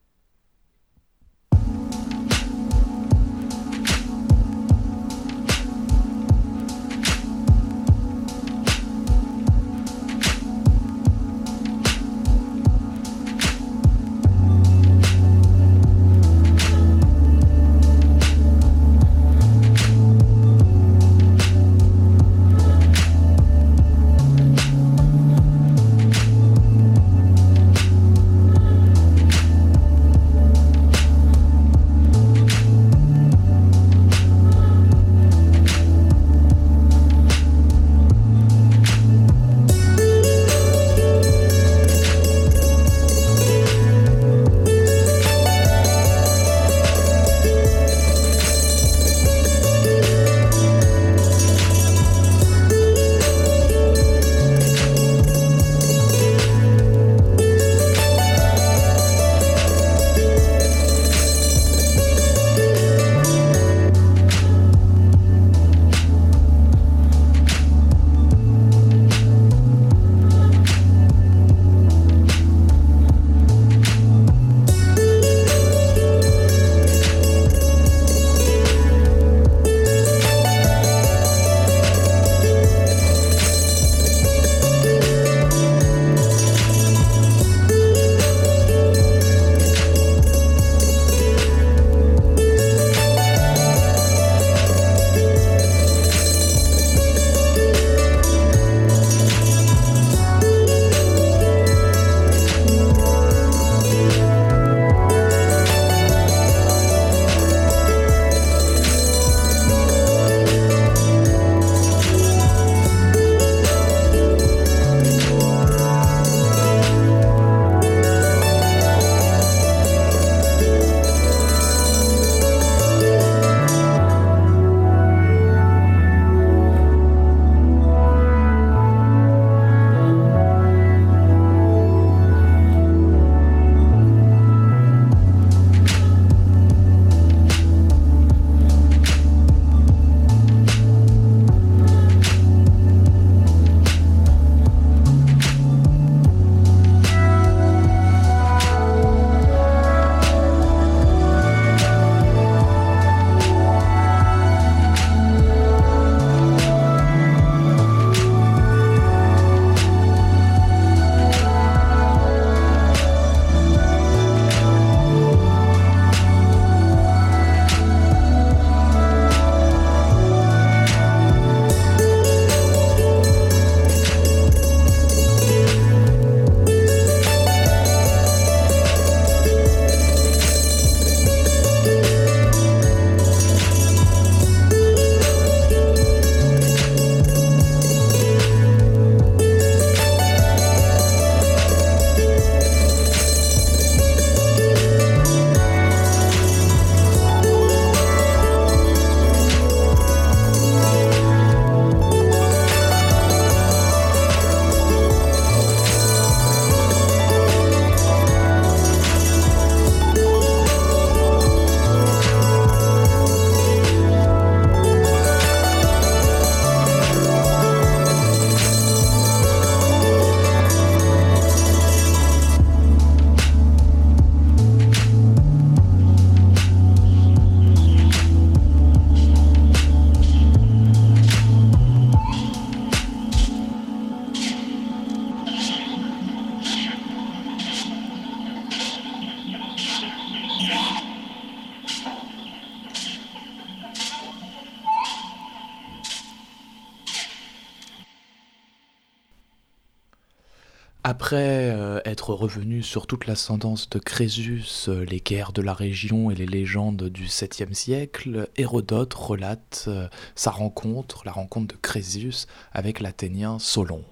revenu sur toute l'ascendance de Crésus, euh, les guerres de la région et les légendes du 7e siècle, Hérodote relate euh, sa rencontre, la rencontre de Crésus avec l'Athénien Solon.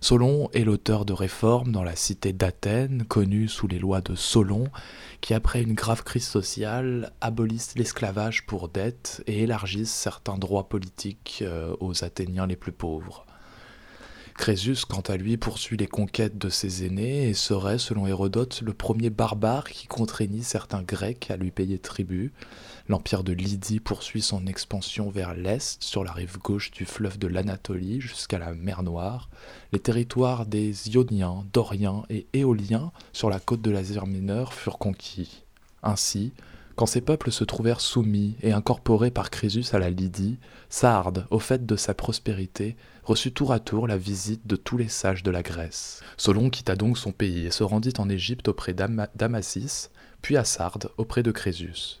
Solon est l'auteur de réformes dans la cité d'Athènes, connue sous les lois de Solon, qui après une grave crise sociale abolissent l'esclavage pour dette et élargissent certains droits politiques aux Athéniens les plus pauvres. Crésus, quant à lui, poursuit les conquêtes de ses aînés et serait, selon Hérodote, le premier barbare qui contraignit certains Grecs à lui payer tribut. L'empire de Lydie poursuit son expansion vers l'est, sur la rive gauche du fleuve de l'Anatolie jusqu'à la mer Noire. Les territoires des Ioniens, Doriens et Éoliens sur la côte de l'Asie mineure furent conquis. Ainsi, quand ces peuples se trouvèrent soumis et incorporés par Crésus à la Lydie, Sardes, au fait de sa prospérité, reçut tour à tour la visite de tous les sages de la Grèce. Solon quitta donc son pays et se rendit en Égypte auprès d'Amasis, puis à Sardes auprès de Crésus.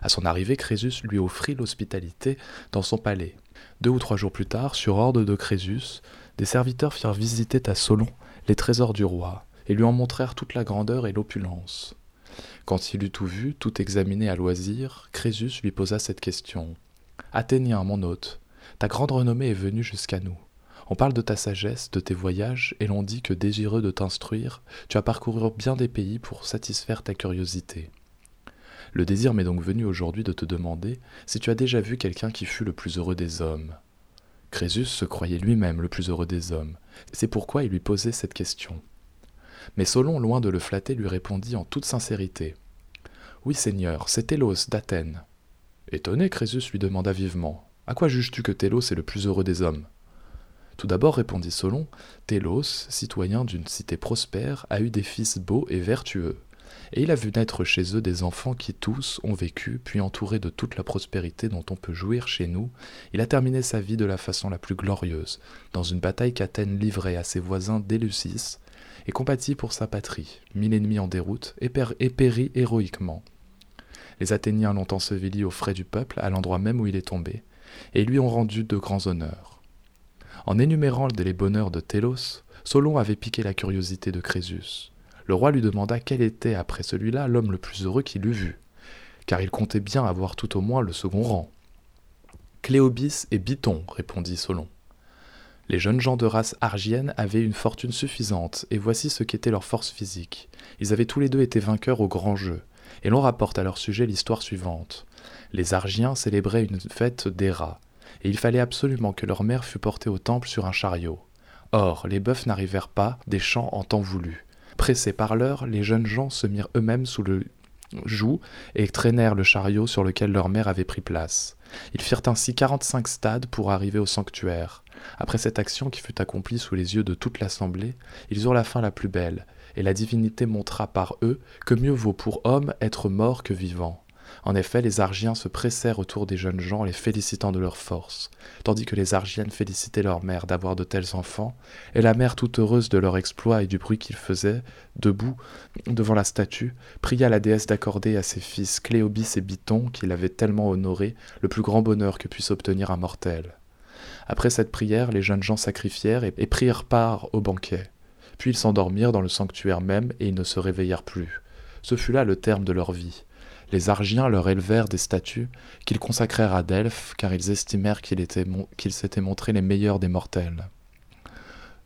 À son arrivée, Crésus lui offrit l'hospitalité dans son palais. Deux ou trois jours plus tard, sur ordre de Crésus, des serviteurs firent visiter à Solon les trésors du roi, et lui en montrèrent toute la grandeur et l'opulence. Quand il eut tout vu, tout examiné à loisir, Crésus lui posa cette question. Athénien, mon hôte, ta grande renommée est venue jusqu'à nous. On parle de ta sagesse, de tes voyages, et l'on dit que désireux de t'instruire, tu as parcouru bien des pays pour satisfaire ta curiosité. Le désir m'est donc venu aujourd'hui de te demander si tu as déjà vu quelqu'un qui fut le plus heureux des hommes. Crésus se croyait lui-même le plus heureux des hommes. C'est pourquoi il lui posait cette question. Mais Solon, loin de le flatter, lui répondit en toute sincérité. Oui, Seigneur, c'est Télos d'Athènes. Étonné, Crésus lui demanda vivement. À quoi juges-tu que Télos est le plus heureux des hommes? Tout d'abord, répondit Solon, Télos, citoyen d'une cité prospère, a eu des fils beaux et vertueux. Et il a vu naître chez eux des enfants qui tous ont vécu, puis entourés de toute la prospérité dont on peut jouir chez nous, il a terminé sa vie de la façon la plus glorieuse, dans une bataille qu'Athènes livrait à ses voisins d'Éleusis, et compatit pour sa patrie, mille ennemis en déroute, et, périt héroïquement. Les Athéniens l'ont enseveli aux frais du peuple, à l'endroit même où il est tombé, et lui ont rendu de grands honneurs. En énumérant les bonheurs de Télos, Solon avait piqué la curiosité de Crésus. Le roi lui demanda quel était, après celui-là, l'homme le plus heureux qu'il eût vu, car il comptait bien avoir tout au moins le second rang. Cléobis et Biton, répondit Solon. Les jeunes gens de race argienne avaient une fortune suffisante, et voici ce qu'était leur force physique. Ils avaient tous les deux été vainqueurs au grand jeu, et l'on rapporte à leur sujet l'histoire suivante. Les Argiens célébraient une fête d'Héra, et il fallait absolument que leur mère fût portée au temple sur un chariot. Or, les bœufs n'arrivèrent pas des champs en temps voulu. Pressés par l'heure, les jeunes gens se mirent eux-mêmes sous le joug et traînèrent le chariot sur lequel leur mère avait pris place. Ils firent ainsi quarante-cinq stades pour arriver au sanctuaire. Après cette action qui fut accomplie sous les yeux de toute l'assemblée, ils eurent la fin la plus belle, et la divinité montra par eux que mieux vaut pour homme être mort que vivant. En effet, les Argiens se pressèrent autour des jeunes gens, les félicitant de leur force, tandis que les Argiennes félicitaient leur mère d'avoir de tels enfants, et la mère, toute heureuse de leur exploit et du bruit qu'ils faisaient, debout, devant la statue, pria la déesse d'accorder à ses fils Cléobis et Biton, qui l'avaient tellement honoré, le plus grand bonheur que puisse obtenir un mortel. Après cette prière, les jeunes gens sacrifièrent et, prirent part au banquet. Puis ils s'endormirent dans le sanctuaire même et ils ne se réveillèrent plus. Ce fut là le terme de leur vie. Les Argiens leur élevèrent des statues qu'ils consacrèrent à Delphes car ils estimèrent qu'ils s'étaient montrés les meilleurs des mortels.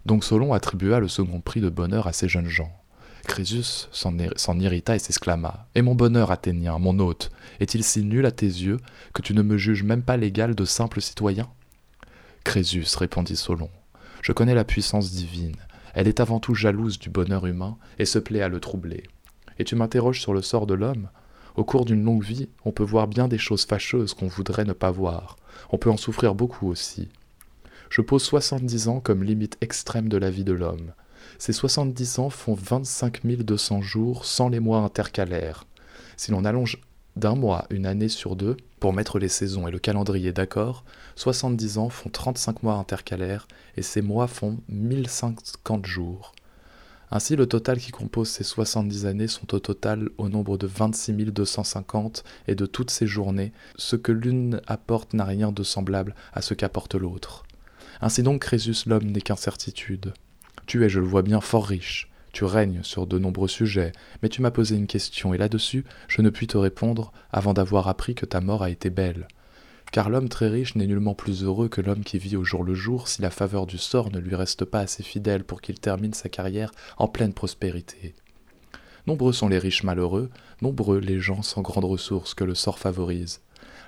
Donc Solon attribua le second prix de bonheur à ces jeunes gens. Crésus s'en irrita et s'exclama Et mon bonheur, Athénien, mon hôte, est-il si nul à tes yeux que tu ne me juges même pas l'égal de simple citoyen Crésus, répondit Solon, je connais la puissance divine. Elle est avant tout jalouse du bonheur humain et se plaît à le troubler. Et tu m'interroges sur le sort de l'homme? Au cours d'une longue vie, on peut voir bien des choses fâcheuses qu'on voudrait ne pas voir. On peut en souffrir beaucoup aussi. Je pose soixante-dix ans comme limite extrême de la vie de l'homme. Ces soixante-dix ans font vingt-cinq mille deux cents jours sans les mois intercalaires. Si l'on allonge d'un mois une année sur deux, pour mettre les saisons et le calendrier d'accord, 70 ans font 35 mois intercalaires et ces mois font 1050 jours. Ainsi, le total qui compose ces 70 années sont au total au nombre de 26 250 et de toutes ces journées, ce que l'une apporte n'a rien de semblable à ce qu'apporte l'autre. Ainsi donc, Crésus l'homme n'est qu'incertitude. Tu es, je le vois bien, fort riche. Tu règnes sur de nombreux sujets, mais tu m'as posé une question, et là-dessus, je ne puis te répondre avant d'avoir appris que ta mort a été belle. Car l'homme très riche n'est nullement plus heureux que l'homme qui vit au jour le jour si la faveur du sort ne lui reste pas assez fidèle pour qu'il termine sa carrière en pleine prospérité. Nombreux sont les riches malheureux, nombreux les gens sans grandes ressources que le sort favorise.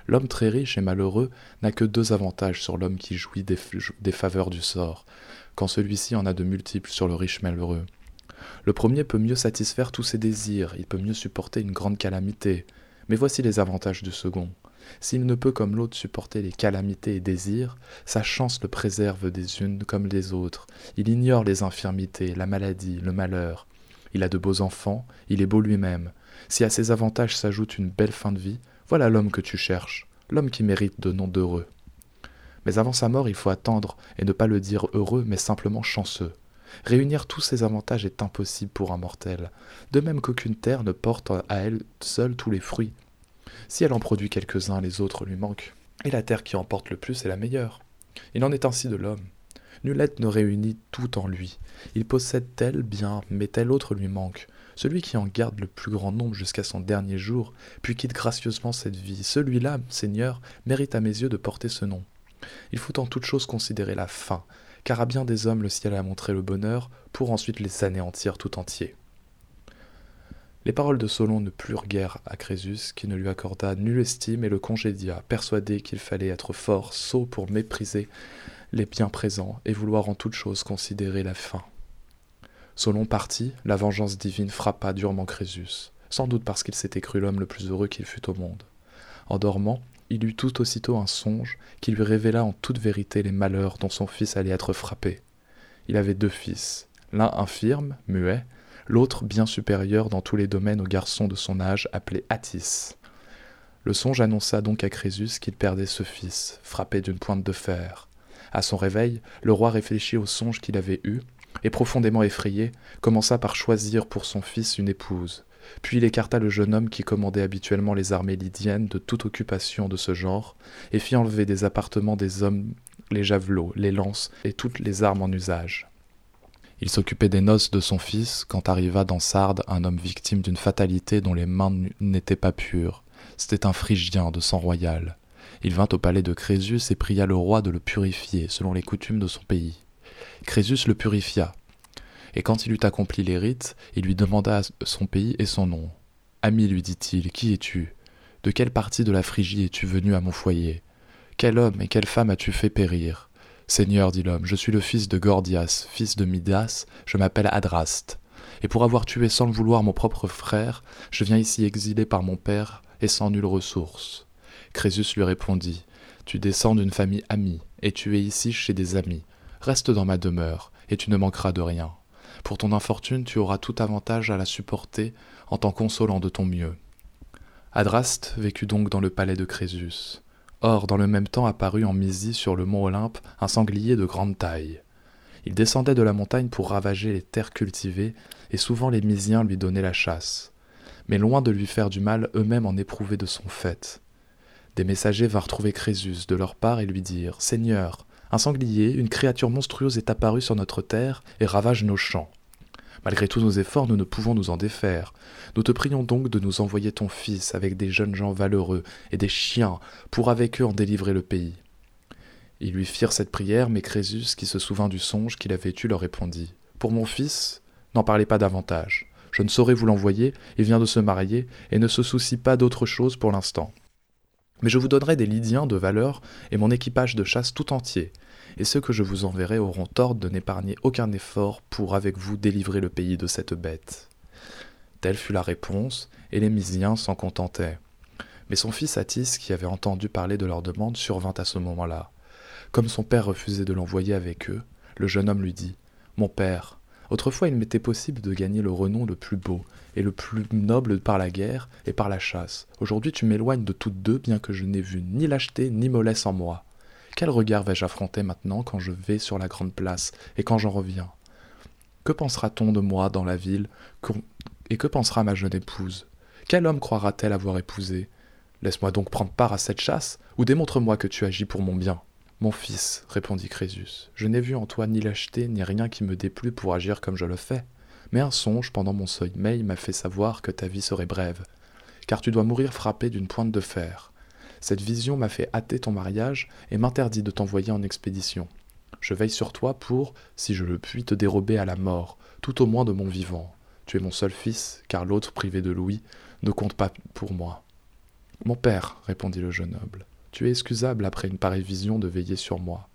L'homme très riche et malheureux n'a que deux avantages sur l'homme qui jouit des, faveurs du sort, quand celui-ci en a de multiples sur le riche malheureux. Le premier peut mieux satisfaire tous ses désirs, il peut mieux supporter une grande calamité. Mais voici les avantages du second. S'il ne peut comme l'autre supporter les calamités et désirs, sa chance le préserve des unes comme des autres. Il ignore les infirmités, la maladie, le malheur. Il a de beaux enfants, il est beau lui-même. Si à ces avantages s'ajoute une belle fin de vie, voilà l'homme que tu cherches, l'homme qui mérite de nom d'heureux. Mais avant sa mort, il faut attendre et ne pas le dire heureux, mais simplement chanceux. Réunir tous ces avantages est impossible pour un mortel, de même qu'aucune terre ne porte à elle seule tous les fruits. Si elle en produit quelques-uns, les autres lui manquent. Et la terre qui en porte le plus est la meilleure. Il en est ainsi de l'homme. Nul être ne réunit tout en lui. Il possède tel bien, mais tel autre lui manque. Celui qui en garde le plus grand nombre jusqu'à son dernier jour, puis quitte gracieusement cette vie, celui-là, Seigneur, mérite à mes yeux de porter ce nom. Il faut en toute chose considérer la fin, car à bien des hommes le ciel a montré le bonheur, pour ensuite les anéantir tout entiers. Les paroles de Solon ne plurent guère à Crésus, qui ne lui accorda nulle estime et le congédia, persuadé qu'il fallait être fort, sot pour mépriser les biens présents et vouloir en toute chose considérer la fin. Solon partit, la vengeance divine frappa durement Crésus, sans doute parce qu'il s'était cru l'homme le plus heureux qu'il fût au monde. En dormant, il eut tout aussitôt un songe qui lui révéla en toute vérité les malheurs dont son fils allait être frappé. Il avait deux fils, l'un infirme, muet, l'autre bien supérieur dans tous les domaines au garçon de son âge appelé Attis. Le songe annonça donc à Crésus qu'il perdait ce fils, frappé d'une pointe de fer. À son réveil, le roi réfléchit au songe qu'il avait eu, et profondément effrayé, commença par choisir pour son fils une épouse. Puis il écarta le jeune homme qui commandait habituellement les armées lydiennes de toute occupation de ce genre, et fit enlever des appartements des hommes les javelots, les lances et toutes les armes en usage. Il s'occupait des noces de son fils quand arriva dans Sardes un homme victime d'une fatalité dont les mains n'étaient pas pures. C'était un Phrygien de sang royal. Il vint au palais de Crésus et pria le roi de le purifier selon les coutumes de son pays. Crésus le purifia, et quand il eut accompli les rites, il lui demanda son pays et son nom. Ami, lui dit-il, qui es-tu? De quelle partie de la Phrygie es-tu venu à mon foyer? Quel homme et quelle femme as-tu fait périr? Seigneur, dit l'homme, je suis le fils de Gordias, fils de Midas, je m'appelle Adraste. Et pour avoir tué sans le vouloir mon propre frère, je viens ici exilé par mon père et sans nulle ressource. Crésus lui répondit Tu descends d'une famille amie, et tu es ici chez des amis. Reste dans ma demeure, et tu ne manqueras de rien. Pour ton infortune, tu auras tout avantage à la supporter en t'en consolant de ton mieux. Adraste vécut donc dans le palais de Crésus. Or, dans le même temps apparut en Mysie sur le mont Olympe un sanglier de grande taille. Il descendait de la montagne pour ravager les terres cultivées, et souvent les Mysiens lui donnaient la chasse. Mais loin de lui faire du mal, eux-mêmes en éprouvaient de son fait. Des messagers vinrent trouver Crésus de leur part et lui dirent Seigneur, un sanglier, une créature monstrueuse est apparue sur notre terre et ravage nos champs. Malgré tous nos efforts, nous ne pouvons nous en défaire. Nous te prions donc de nous envoyer ton fils avec des jeunes gens valeureux et des chiens pour avec eux en délivrer le pays. Ils lui firent cette prière, mais Crésus, qui se souvint du songe qu'il avait eu, leur répondit Pour mon fils, n'en parlez pas davantage. Je ne saurais vous l'envoyer, il vient de se marier et ne se soucie pas d'autre chose pour l'instant. Mais je vous donnerai des Lydiens de valeur et mon équipage de chasse tout entier, et ceux que je vous enverrai auront tort de n'épargner aucun effort pour avec vous délivrer le pays de cette bête. Telle fut la réponse, et les Mysiens s'en contentaient. Mais son fils Attis, qui avait entendu parler de leur demande, survint à ce moment-là. Comme son père refusait de l'envoyer avec eux, le jeune homme lui dit Mon père, autrefois il m'était possible de gagner le renom le plus beau et le plus noble par la guerre et par la chasse. Aujourd'hui tu m'éloignes de toutes deux, bien que je n'ai vu ni lâcheté ni mollesse en moi. Quel regard vais-je affronter maintenant quand je vais sur la grande place et quand j'en reviens? Que pensera-t-on de moi dans la ville et que pensera ma jeune épouse? Quel homme croira-t-elle avoir épousé? Laisse-moi donc prendre part à cette chasse, ou démontre-moi que tu agis pour mon bien. Mon fils, répondit Crésus, je n'ai vu en toi ni lâcheté ni rien qui me déplut pour agir comme je le fais. Mais un songe pendant mon sommeil m'a fait savoir que ta vie serait brève, car tu dois mourir frappé d'une pointe de fer. Cette vision m'a fait hâter ton mariage et m'interdit de t'envoyer en expédition. Je veille sur toi pour, si je le puis, te dérober à la mort, tout au moins de mon vivant. Tu es mon seul fils, car l'autre, privé de Louis, ne compte pas pour moi. Mon père, répondit le jeune noble, tu es excusable après une pareille vision de veiller sur moi.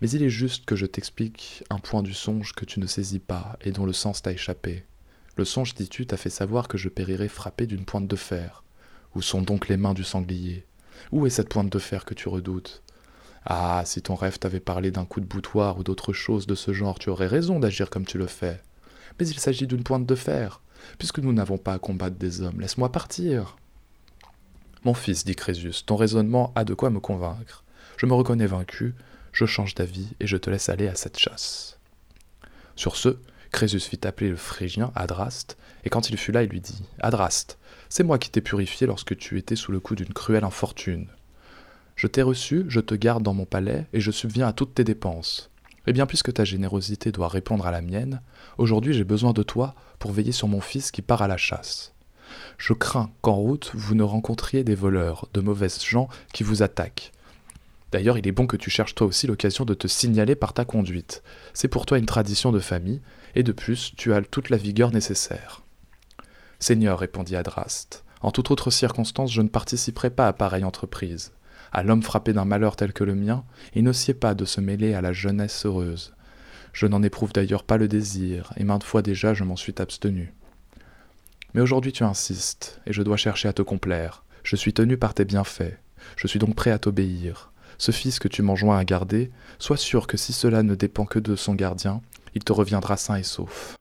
Mais il est juste que je t'explique un point du songe que tu ne saisis pas et dont le sens t'a échappé. Le songe, dis-tu, t'a fait savoir que je périrais frappé d'une pointe de fer. Où sont donc les mains du sanglier? Où est cette pointe de fer que tu redoutes? Ah, si ton rêve t'avait parlé d'un coup de boutoir ou d'autre chose de ce genre, tu aurais raison d'agir comme tu le fais. Mais il s'agit d'une pointe de fer. Puisque nous n'avons pas à combattre des hommes, laisse-moi partir. Mon fils, dit Crésus, ton raisonnement a de quoi me convaincre. Je me reconnais vaincu, je change d'avis et je te laisse aller à cette chasse. Sur ce, Crésus fit appeler le Phrygien Adraste, et quand il fut là, il lui dit Adraste, c'est moi qui t'ai purifié lorsque tu étais sous le coup d'une cruelle infortune. Je t'ai reçu, je te garde dans mon palais, et je subviens à toutes tes dépenses. Eh bien, puisque ta générosité doit répondre à la mienne, aujourd'hui j'ai besoin de toi pour veiller sur mon fils qui part à la chasse. Je crains qu'en route vous ne rencontriez des voleurs, de mauvaises gens qui vous attaquent. D'ailleurs, il est bon que tu cherches toi aussi l'occasion de te signaler par ta conduite. C'est pour toi une tradition de famille, et de plus, tu as toute la vigueur nécessaire. Seigneur, répondit Adraste, en toute autre circonstance, je ne participerai pas à pareille entreprise. À l'homme frappé d'un malheur tel que le mien, il sied pas de se mêler à la jeunesse heureuse. Je n'en éprouve d'ailleurs pas le désir, et maintes fois déjà je m'en suis abstenu. Mais aujourd'hui tu insistes, et je dois chercher à te complaire. Je suis tenu par tes bienfaits. Je suis donc prêt à t'obéir. Ce fils que tu m'enjoins à garder, sois sûr que si cela ne dépend que de son gardien, il te reviendra sain et sauf.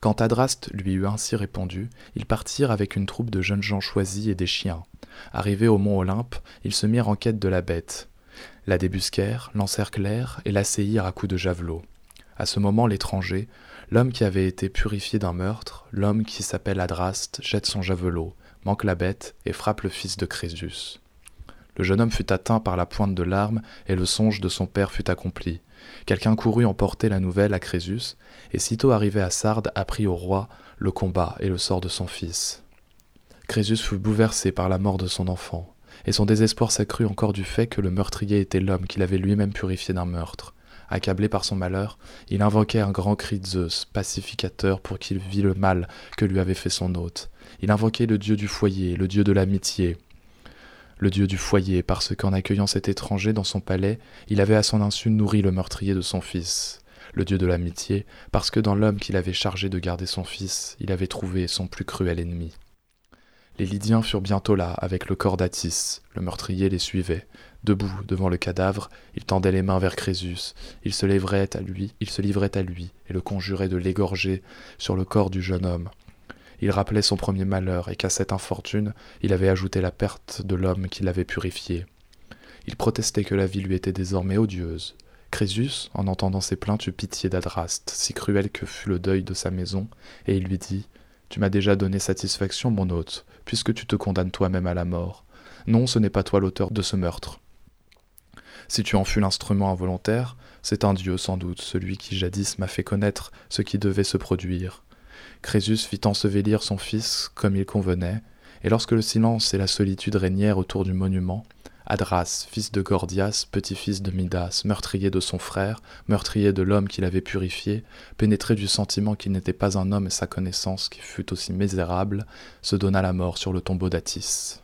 Quand Adraste lui eut ainsi répondu, ils partirent avec une troupe de jeunes gens choisis et des chiens. Arrivés au mont Olympe, ils se mirent en quête de la bête. La débusquèrent, l'encerclèrent et l'assaillirent à coups de javelot. À ce moment, l'étranger, l'homme qui avait été purifié d'un meurtre, l'homme qui s'appelle Adraste, jette son javelot, manque la bête et frappe le fils de Crésus. Le jeune homme fut atteint par la pointe de l'arme et le songe de son père fut accompli. Quelqu'un courut emporter la nouvelle à Crésus, et sitôt arrivé à Sardes apprit au roi le combat et le sort de son fils. Crésus fut bouleversé par la mort de son enfant, et son désespoir s'accrut encore du fait que le meurtrier était l'homme qu'il avait lui-même purifié d'un meurtre. Accablé par son malheur, il invoquait un grand cri de Zeus, pacificateur, pour qu'il vît le mal que lui avait fait son hôte. Il invoquait le dieu du foyer, le dieu de l'amitié, le dieu du foyer, parce qu'en accueillant cet étranger dans son palais, il avait à son insu nourri le meurtrier de son fils. Le dieu de l'amitié, parce que dans l'homme qu'il avait chargé de garder son fils, il avait trouvé son plus cruel ennemi. Les Lydiens furent bientôt là, avec le corps d'Atis. Le meurtrier les suivait. Debout devant le cadavre, il tendait les mains vers Crésus. Il se livrait à lui, il se livrait à lui, et le conjurait de l'égorger sur le corps du jeune homme. Il rappelait son premier malheur, et qu'à cette infortune, il avait ajouté la perte de l'homme qui l'avait purifié. Il protestait que la vie lui était désormais odieuse. Crésus, en entendant ses plaintes, eut pitié d'Adraste, si cruel que fut le deuil de sa maison, et il lui dit Tu m'as déjà donné satisfaction, mon hôte, puisque tu te condamnes toi-même à la mort. Non, ce n'est pas toi l'auteur de ce meurtre. Si tu en fus l'instrument involontaire, c'est un Dieu sans doute, celui qui jadis m'a fait connaître ce qui devait se produire. Crésus fit ensevelir son fils comme il convenait, et lorsque le silence et la solitude régnèrent autour du monument, Adras, fils de Gordias, petit-fils de Midas, meurtrier de son frère, meurtrier de l'homme qu'il avait purifié, pénétré du sentiment qu'il n'était pas un homme et sa connaissance qui fut aussi misérable, se donna la mort sur le tombeau d'Atis.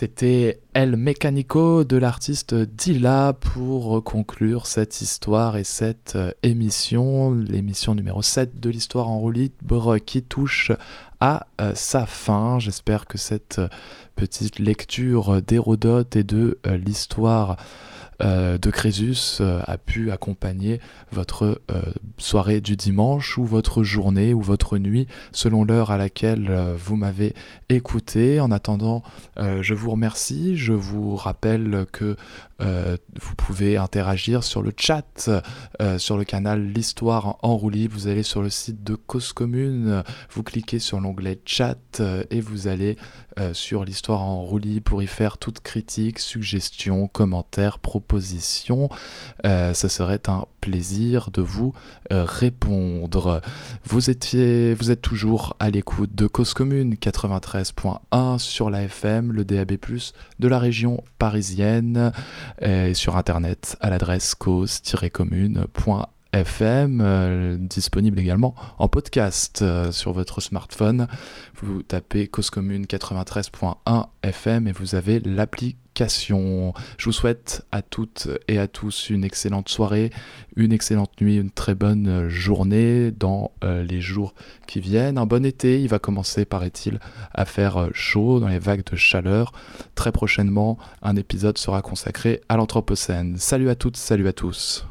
C'était El Mecanico de l'artiste Dilla pour conclure cette histoire et cette euh, émission, l'émission numéro 7 de l'histoire en roue libre qui touche à euh, sa fin. J'espère que cette euh, petite lecture d'Hérodote et de l'histoire euh, de Crésus euh, a pu accompagner votre euh, soirée du dimanche ou votre journée ou votre nuit selon l'heure à laquelle vous m'avez écouté. En attendant, je vous remercie. Je vous rappelle que vous pouvez interagir sur le chat, sur le canal L'Histoire en roue Vous allez sur le site de Cause Commune, vous cliquez sur l'onglet chat et vous allez sur l'Histoire en roue pour y faire toute critique, suggestion, commentaire, proposition position. Euh, ce serait un plaisir de vous euh, répondre. Vous, étiez, vous êtes toujours à l'écoute de Cause Commune 93.1 sur la FM, le DAB+, de la région parisienne et sur internet à l'adresse cause-commune.fr FM, euh, disponible également en podcast euh, sur votre smartphone. Vous tapez Cause Commune 93.1 FM et vous avez l'application. Je vous souhaite à toutes et à tous une excellente soirée, une excellente nuit, une très bonne journée dans euh, les jours qui viennent. Un bon été, il va commencer, paraît-il, à faire chaud dans les vagues de chaleur. Très prochainement, un épisode sera consacré à l'Anthropocène. Salut à toutes, salut à tous.